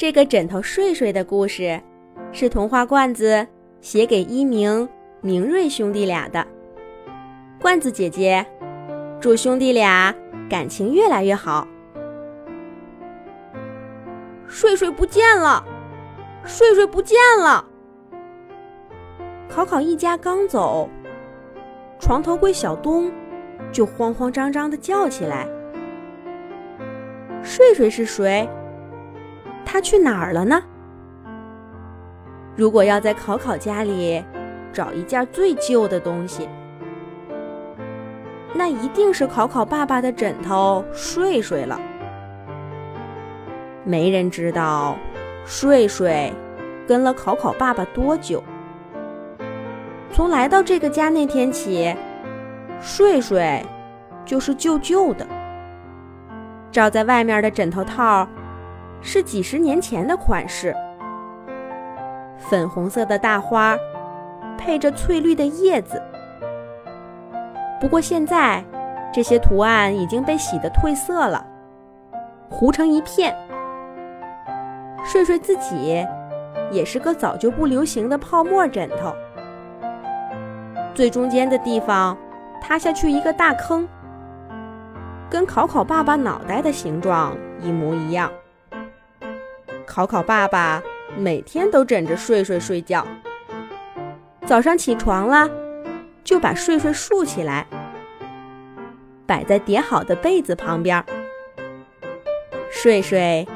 这个枕头睡睡的故事，是童话罐子写给一鸣、明瑞兄弟俩的。罐子姐姐，祝兄弟俩感情越来越好。睡睡不见了，睡睡不见了。考考一家刚走，床头柜小东就慌慌张张的叫起来：“睡睡是谁？他去哪儿了呢？”如果要在考考家里找一件最旧的东西，那一定是考考爸爸的枕头睡睡了。没人知道睡睡跟了考考爸爸多久。从来到这个家那天起，睡睡就是旧旧的。罩在外面的枕头套是几十年前的款式，粉红色的大花配着翠绿的叶子。不过现在这些图案已经被洗得褪色了，糊成一片。睡睡自己也是个早就不流行的泡沫枕头。最中间的地方塌下去一个大坑，跟考考爸爸脑袋的形状一模一样。考考爸爸每天都枕着睡睡睡觉，早上起床了就把睡睡竖起来，摆在叠好的被子旁边。睡睡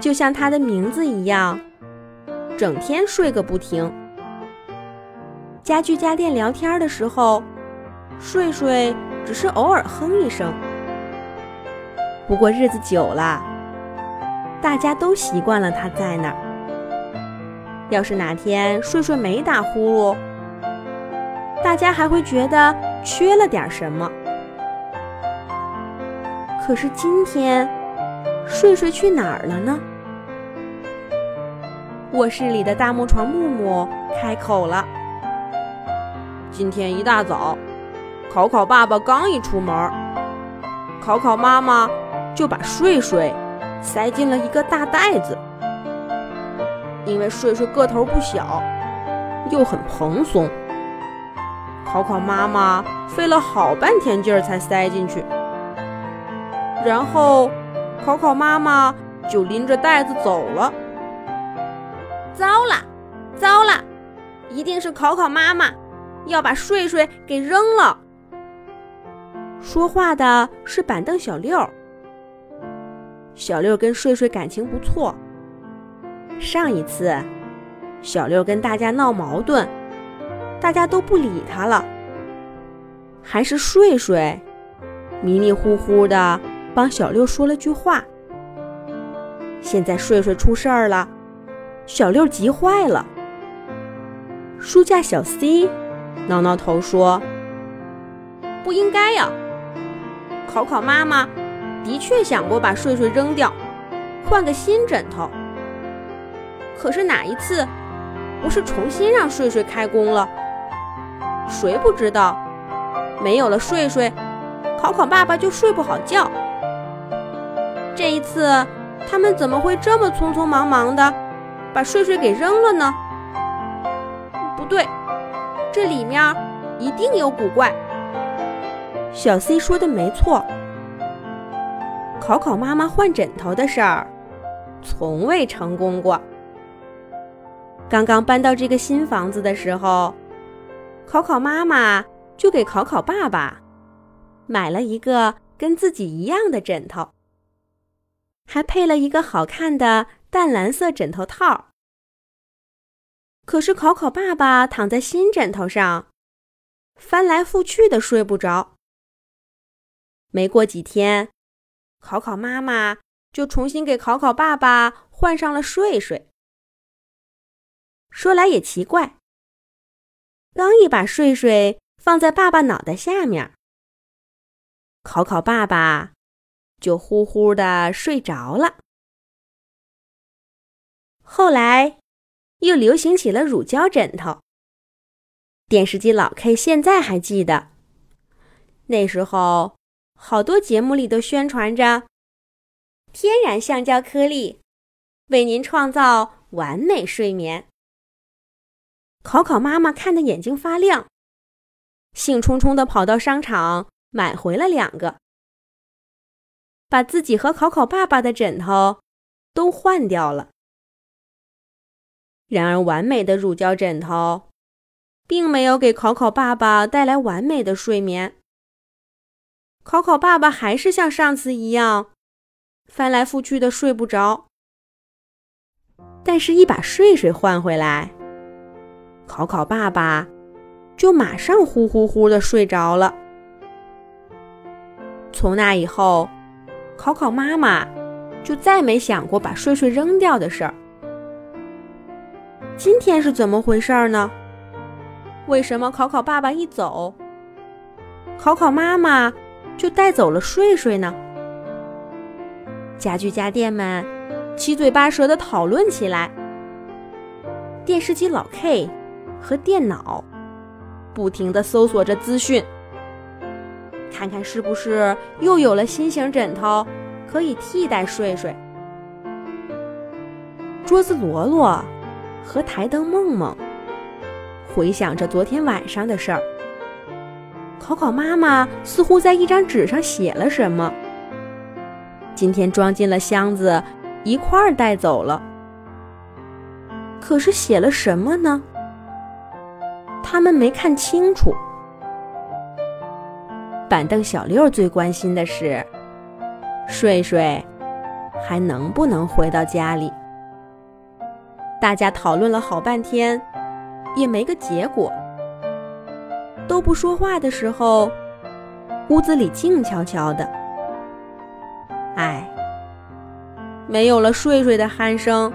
就像他的名字一样，整天睡个不停。家具家电聊天的时候，睡睡只是偶尔哼一声。不过日子久了，大家都习惯了他在那儿。要是哪天睡睡没打呼噜，大家还会觉得缺了点什么。可是今天，睡睡去哪儿了呢？卧室里的大木床木木开口了。今天一大早，考考爸爸刚一出门，考考妈妈就把睡睡塞进了一个大袋子。因为睡睡个头不小，又很蓬松，考考妈妈费了好半天劲儿才塞进去。然后，考考妈妈就拎着袋子走了。糟了，糟了，一定是考考妈妈。要把睡睡给扔了。说话的是板凳小六。小六跟睡睡感情不错。上一次，小六跟大家闹矛盾，大家都不理他了。还是睡睡迷迷糊糊的帮小六说了句话。现在睡睡出事儿了，小六急坏了。书架小 C。挠挠头说：“不应该呀，考考妈妈的确想过把睡睡扔掉，换个新枕头。可是哪一次不是重新让睡睡开工了？谁不知道，没有了睡睡，考考爸爸就睡不好觉。这一次他们怎么会这么匆匆忙忙的把睡睡给扔了呢？不对。”这里面一定有古怪。小 C 说的没错，考考妈妈换枕头的事儿，从未成功过。刚刚搬到这个新房子的时候，考考妈妈就给考考爸爸买了一个跟自己一样的枕头，还配了一个好看的淡蓝色枕头套。可是考考爸爸躺在新枕头上，翻来覆去的睡不着。没过几天，考考妈妈就重新给考考爸爸换上了睡睡。说来也奇怪，刚一把睡睡放在爸爸脑袋下面，考考爸爸就呼呼的睡着了。后来。又流行起了乳胶枕头。电视机老 K 现在还记得，那时候好多节目里都宣传着天然橡胶颗粒，为您创造完美睡眠。考考妈妈看得眼睛发亮，兴冲冲地跑到商场买回了两个，把自己和考考爸爸的枕头都换掉了。然而，完美的乳胶枕头并没有给考考爸爸带来完美的睡眠。考考爸爸还是像上次一样，翻来覆去的睡不着。但是，一把睡睡换回来。考考爸爸就马上呼呼呼的睡着了。从那以后，考考妈妈就再没想过把睡睡扔掉的事儿。今天是怎么回事呢？为什么考考爸爸一走，考考妈妈就带走了睡睡呢？家具家电们七嘴八舌的讨论起来。电视机老 K。和电脑不停地搜索着资讯，看看是不是又有了新型枕头可以替代睡睡。桌子罗罗和台灯梦梦回想着昨天晚上的事儿。考考妈妈似乎在一张纸上写了什么，今天装进了箱子，一块儿带走了。可是写了什么呢？他们没看清楚。板凳小六最关心的是，睡睡还能不能回到家里？大家讨论了好半天，也没个结果。都不说话的时候，屋子里静悄悄的。唉，没有了睡睡的鼾声，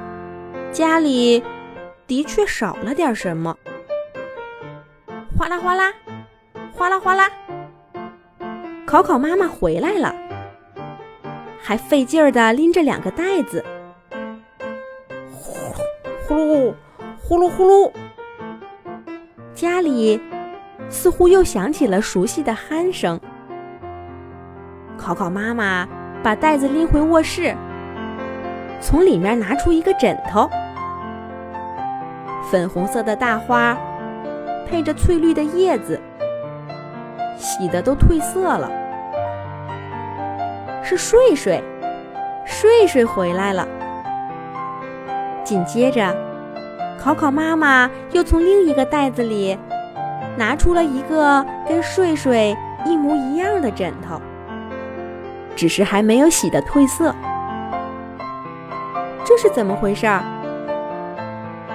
家里的确少了点什么。哗啦哗啦，哗啦哗啦。考考妈妈回来了，还费劲儿的拎着两个袋子。呼呼噜，呼噜呼噜。家里似乎又响起了熟悉的鼾声。考考妈妈把袋子拎回卧室，从里面拿出一个枕头，粉红色的大花。配着翠绿的叶子，洗的都褪色了。是睡睡，睡睡回来了。紧接着，考考妈妈又从另一个袋子里拿出了一个跟睡睡一模一样的枕头，只是还没有洗的褪色。这是怎么回事儿？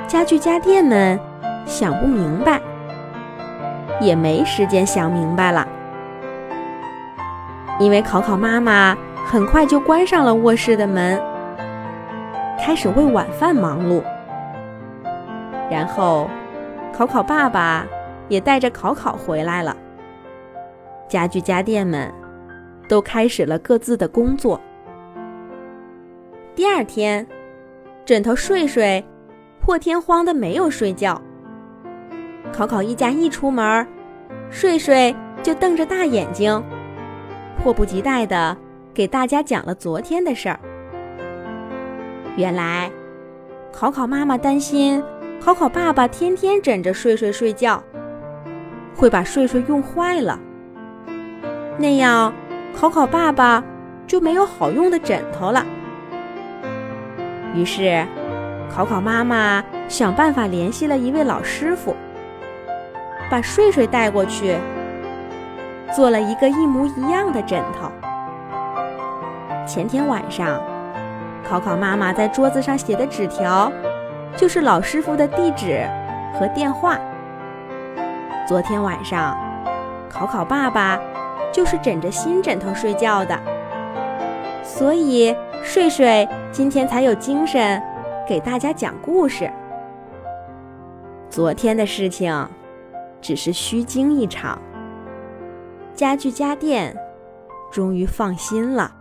家具家电们想不明白。也没时间想明白了，因为考考妈妈很快就关上了卧室的门，开始为晚饭忙碌。然后，考考爸爸也带着考考回来了。家具家电们都开始了各自的工作。第二天，枕头睡睡破天荒的没有睡觉。考考一家一出门，睡睡就瞪着大眼睛，迫不及待的给大家讲了昨天的事儿。原来，考考妈妈担心考考爸爸天天枕着睡睡睡觉，会把睡睡用坏了，那样考考爸爸就没有好用的枕头了。于是，考考妈妈想办法联系了一位老师傅。把睡睡带过去，做了一个一模一样的枕头。前天晚上，考考妈妈在桌子上写的纸条，就是老师傅的地址和电话。昨天晚上，考考爸爸就是枕着新枕头睡觉的，所以睡睡今天才有精神给大家讲故事。昨天的事情。只是虚惊一场，家具家电终于放心了。